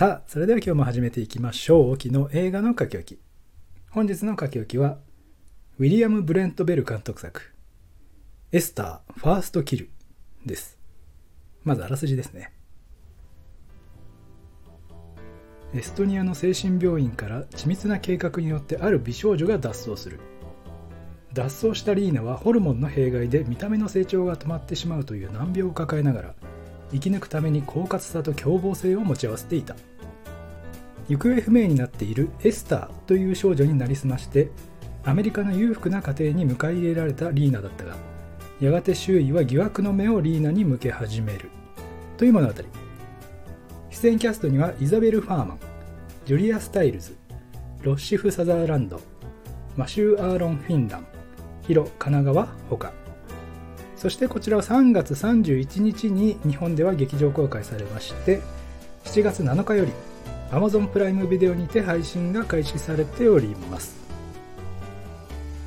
さあ、それでは今日も始めていきましょう。沖の映画の書き置き。本日の書き置きは、ウィリアム・ブレント・ベル監督作、エスター・ファースト・キルです。まずあらすじですね。エストニアの精神病院から緻密な計画によってある美少女が脱走する。脱走したリーナはホルモンの弊害で見た目の成長が止まってしまうという難病を抱えながら生き抜くために狡猾さと凶暴性を持ち合わせていた。行方不明になっているエスターという少女になりすましてアメリカの裕福な家庭に迎え入れられたリーナだったがやがて周囲は疑惑の目をリーナに向け始める。という物語。出演キャストにはイザベル・ファーマンジュリア・スタイルズロッシフ・サザーランドマシュー・アーロン・フィンランヒロ・神奈川ほか。そしてこちらは3月31日に日本では劇場公開されまして7月7日より Amazon プライムビデオにて配信が開始されております、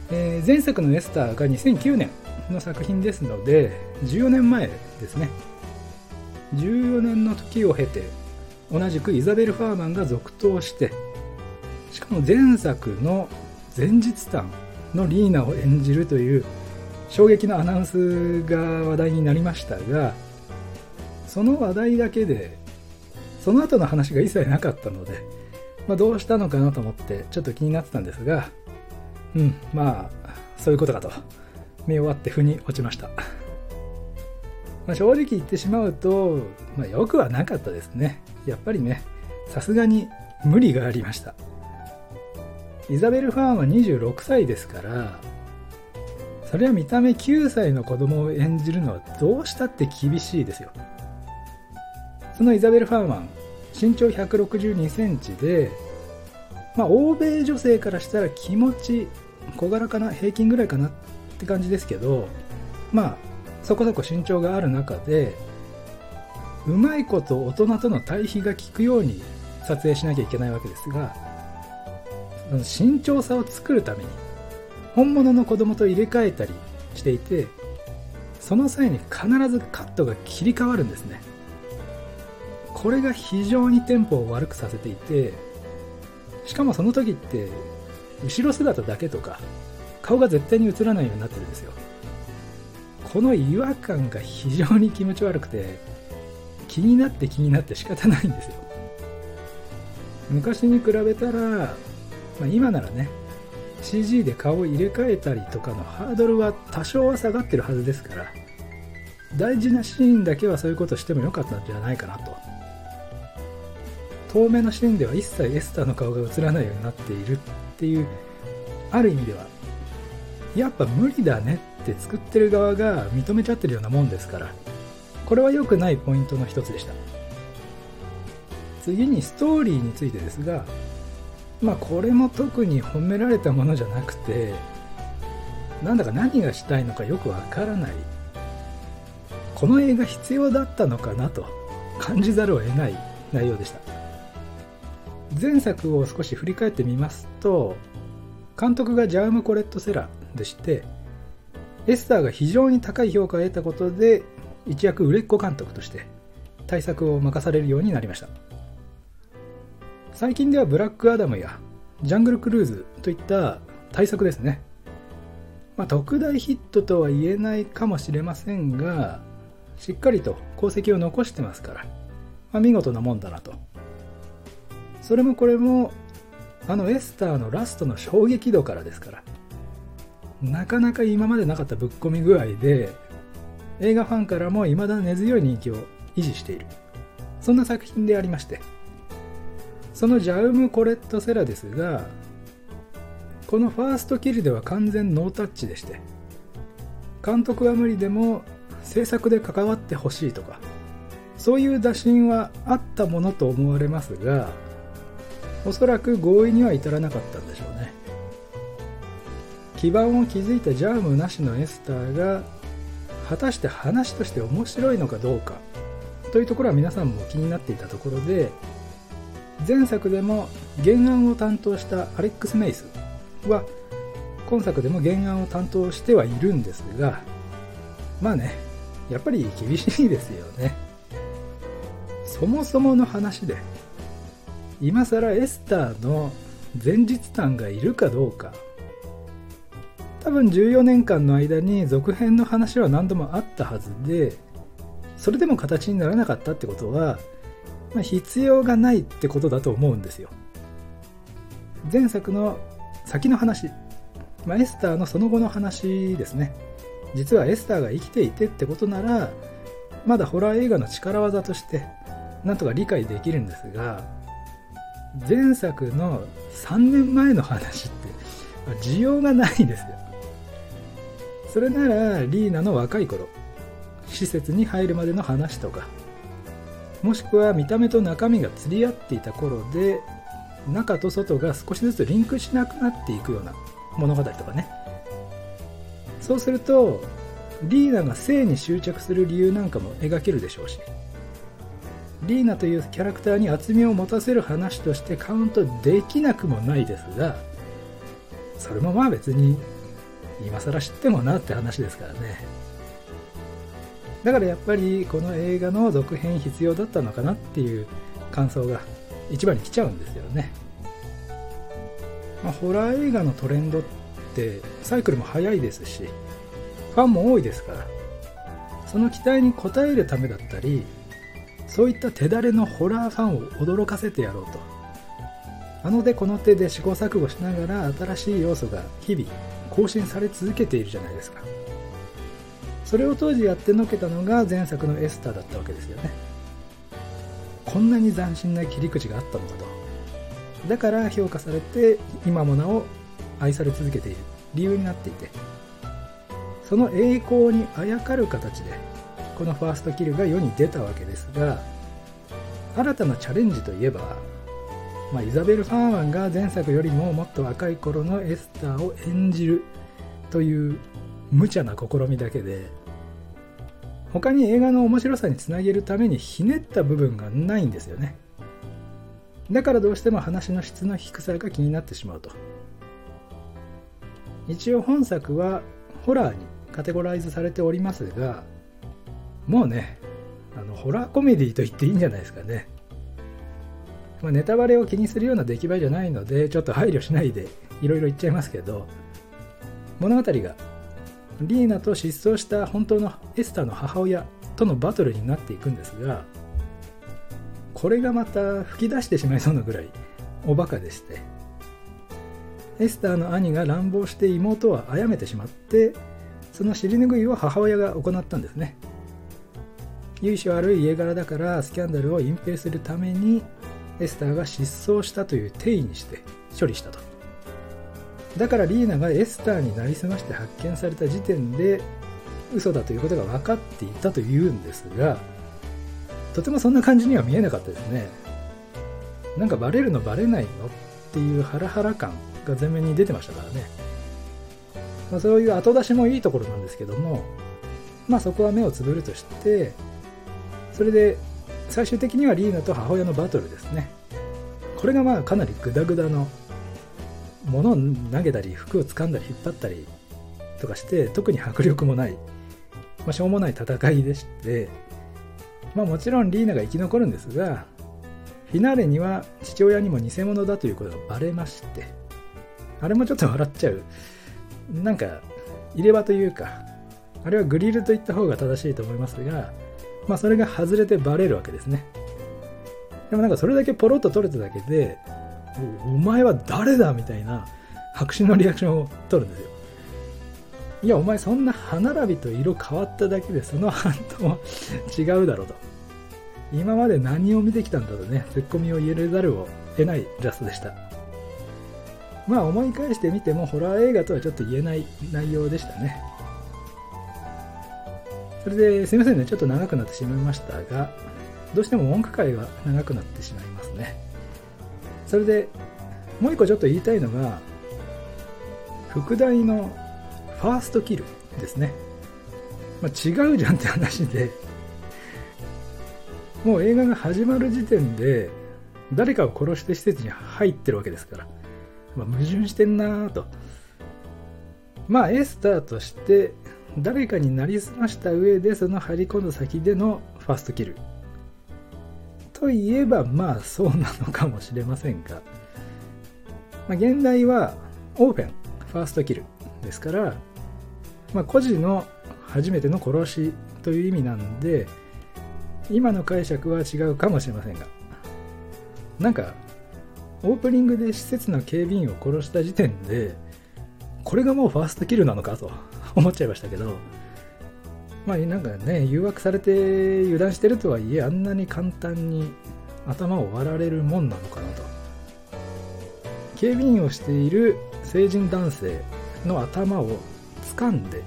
えー、前作のエスターが2009年の作品ですので14年前ですね。14年の時を経て同じくイザベル・ファーマンが続投してしかも前作の前日譚のリーナを演じるという衝撃のアナウンスが話題になりましたがその話題だけでその後の話が一切なかったので、まあ、どうしたのかなと思ってちょっと気になってたんですがうんまあそういうことかと見終わって腑に落ちました、まあ、正直言ってしまうと、まあ、よくはなかったですね。やっぱりねさすがに無理がありました。イザベル・ファーンは26歳ですからそれは見た目9歳の子供を演じるのはどうしたって厳しいですよ。そのイザベル・ファーマン身長162センチでまあ欧米女性からしたら気持ち小柄かな平均ぐらいかなって感じですけどまあそこそこ身長がある中でうまいこと大人との対比が効くように撮影しなきゃいけないわけですが身長差を作るために本物の子供と入れ替えたりしていてその際に必ずカットが切り替わるんですね。これが非常にテンポを悪くさせていてしかもその時って後ろ姿だけとか顔が絶対に映らないようになってるんですよ。この違和感が非常に気持ち悪くて気になって気になって仕方ないんですよ。昔に比べたら、まあ、今ならね CG で顔を入れ替えたりとかのハードルは多少は下がってるはずですから大事なシーンだけはそういうことしてもよかったんじゃないかなと。遠目のシーンでは一切エスターの顔が映らないようになっているっていうある意味ではやっぱ無理だねって作ってる側が認めちゃってるようなもんですからこれは良くないポイントの一つでした。次にストーリーについてですがまあこれも特に褒められたものじゃなくてなんだか何がしたいのかよくわからない。この映画必要だったのかなと感じざるを得ない内容でした。前作を少し振り返ってみますと監督がジャーム・コレット・セラーでしてエスターが非常に高い評価を得たことで一躍売れっ子監督として対策を任されるようになりました。最近ではブラックアダムやジャングルクルーズといった対策ですね。まあ、特大ヒットとは言えないかもしれませんが、しっかりと功績を残してますから、まあ、見事なもんだなと。それもこれも、あのエスターのラストの衝撃度からですから、なかなか今までなかったぶっ込み具合で、映画ファンからも未だ根強い人気を維持している。そんな作品でありまして、そのジャウム・コレット・セラですがこのファーストキルでは完全ノータッチでして監督は無理でも制作で関わってほしいとかそういう打診はあったものと思われますがおそらく合意には至らなかったんでしょうね。基盤を築いたジャームなしのエスターが果たして話として面白いのかどうかというところは皆さんも気になっていたところで前作でも原案を担当したアレックス・メイスは今作でも原案を担当してはいるんですがまあねやっぱり厳しいですよね。そもそもの話で今更エスターの前日譚がいるかどうか。多分14年間の間に続編の話は何度もあったはずでそれでも形にならなかったってことは、まあ、必要がないってことだと思うんですよ。前作の先の話、まあ、エスターのその後の話ですね。実はエスターが生きていてってことならまだホラー映画の力技としてなんとか理解できるんですが前作の3年前の話って需要がないんですよ。それならリーナの若い頃施設に入るまでの話とかもしくは見た目と中身が釣り合っていた頃で中と外が少しずつリンクしなくなっていくような物語とかね。そうするとリーナが性に執着する理由なんかも描けるでしょうしリーナというキャラクターに厚みを持たせる話としてカウントできなくもないですがそれもまあ別に今更知ってもなって話ですからね。だからやっぱりこの映画の続編必要だったのかなっていう感想が一番に来ちゃうんですよね、まあ、ホラー映画のトレンドってサイクルも早いですしファンも多いですからその期待に応えるためだったりそういった手だれのホラーファンを驚かせてやろうと。あの手この手で試行錯誤しながら新しい要素が日々更新され続けているじゃないですか。それを当時やってのけたのが前作のエスターだったわけですよね。こんなに斬新な切り口があったのかと。だから評価されて今もなお愛され続けている。理由になっていて。その栄光にあやかる形でこのファーストキルが世に出たわけですが新たなチャレンジといえば、まあ、イザベル・ファーマンが前作よりももっと若い頃のエスターを演じるという無茶な試みだけで他に映画の面白さにつなげるためにひねった部分がないんですよね。だからどうしても話の質の低さが気になってしまうと。一応本作はホラーにカテゴライズされておりますがもうねあのホラーコメディと言っていいんじゃないですかね、まあ、ネタバレを気にするような出来栄えじゃないのでちょっと配慮しないでいろいろ言っちゃいますけど物語がリーナと失踪した本当のエスターの母親とのバトルになっていくんですがこれがまた吹き出してしまいそうなぐらいおバカでして。エスターの兄が乱暴して妹は殺めてしまってその尻拭いを母親が行ったんですね。由緒ある家柄だからスキャンダルを隠蔽するためにエスターが失踪したという定義にして処理したと。だからリーナがエスターになりすまして発見された時点で嘘だということが分かっていたというんですがとてもそんな感じには見えなかったですね。なんかバレるのバレないのっていうハラハラ感が前面に出てましたからね、まあ、そういう後出しもいいところなんですけどもまあそこは目をつぶるとしてそれで最終的にはリーナと母親のバトルですね。これがまあかなりグダグダの物を投げたり服を掴んだり引っ張ったりとかして特に迫力もない、まあ、しょうもない戦いでして。まあもちろんリーナが生き残るんですがフィナーレには父親にも偽物だということがバレまして。あれもちょっと笑っちゃう。なんか入れ歯というかあれはグリルと言った方が正しいと思いますがまあそれが外れてバレるわけですね。でもなんかそれだけポロッと取れただけでお前は誰だみたいな白紙のリアクションを取るんですよ。いやお前そんな歯並びと色変わっただけでその反応は違うだろうと。今まで何を見てきたんだとね。ツッコミを入れざるを得ないジャストでした。まあ思い返してみてもホラー映画とはちょっと言えない内容でしたね。それですいませんね。ちょっと長くなってしまいましたがどうしても文句会は長くなってしまいますね。それでもう一個ちょっと言いたいのが副題のファーストキルですね、まあ、違うじゃんって話で。もう映画が始まる時点で誰かを殺して施設に入ってるわけですから、まあ、矛盾してんなぁと。まあエスターとして誰かになりすました上でその張り込んだ先でのファーストキル。といえばまあそうなのかもしれませんが、まあ、現代はオープンファーストキルですから、まあ、孤児の初めての殺しという意味なんで今の解釈は違うかもしれませんがなんかオープニングで施設の警備員を殺した時点でこれがもうファーストキルなのかと思っちゃいましたけどまあなんかね誘惑されて油断してるとはいえあんなに簡単に頭を割られるもんなのかなと。警備員をしている成人男性の頭を掴んで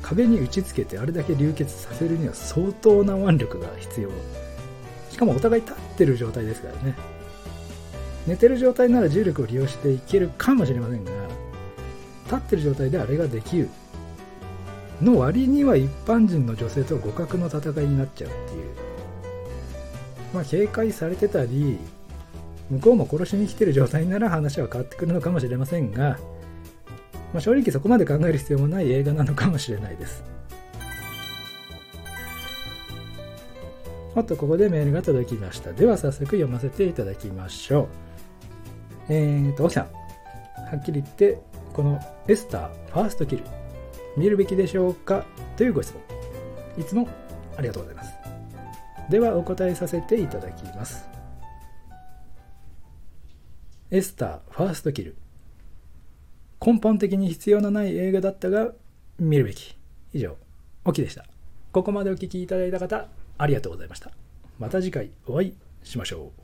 壁に打ちつけてあれだけ流血させるには相当な腕力が必要。しかもお互い立ってる状態ですからね。寝てる状態なら重力を利用していけるかもしれませんが立ってる状態であれができる。の割には一般人の女性と互角の戦いになっちゃうっていう。まあ警戒されてたり向こうも殺しに来てる状態なら話は変わってくるのかもしれませんが、まあ、正直そこまで考える必要もない映画なのかもしれないです。もっとここでメールが届きました。では早速読ませていただきましょう。えーと、奥さん、はっきり言って、このエスター、ファーストキル、見るべきでしょうかというご質問。いつもありがとうございます。では、お答えさせていただきます。エスター、ファーストキル。根本的に必要のない映画だったが、見るべき。以上、オキでした。ここまでお聴きいただいた方、ありがとうございました。また次回お会いしましょう。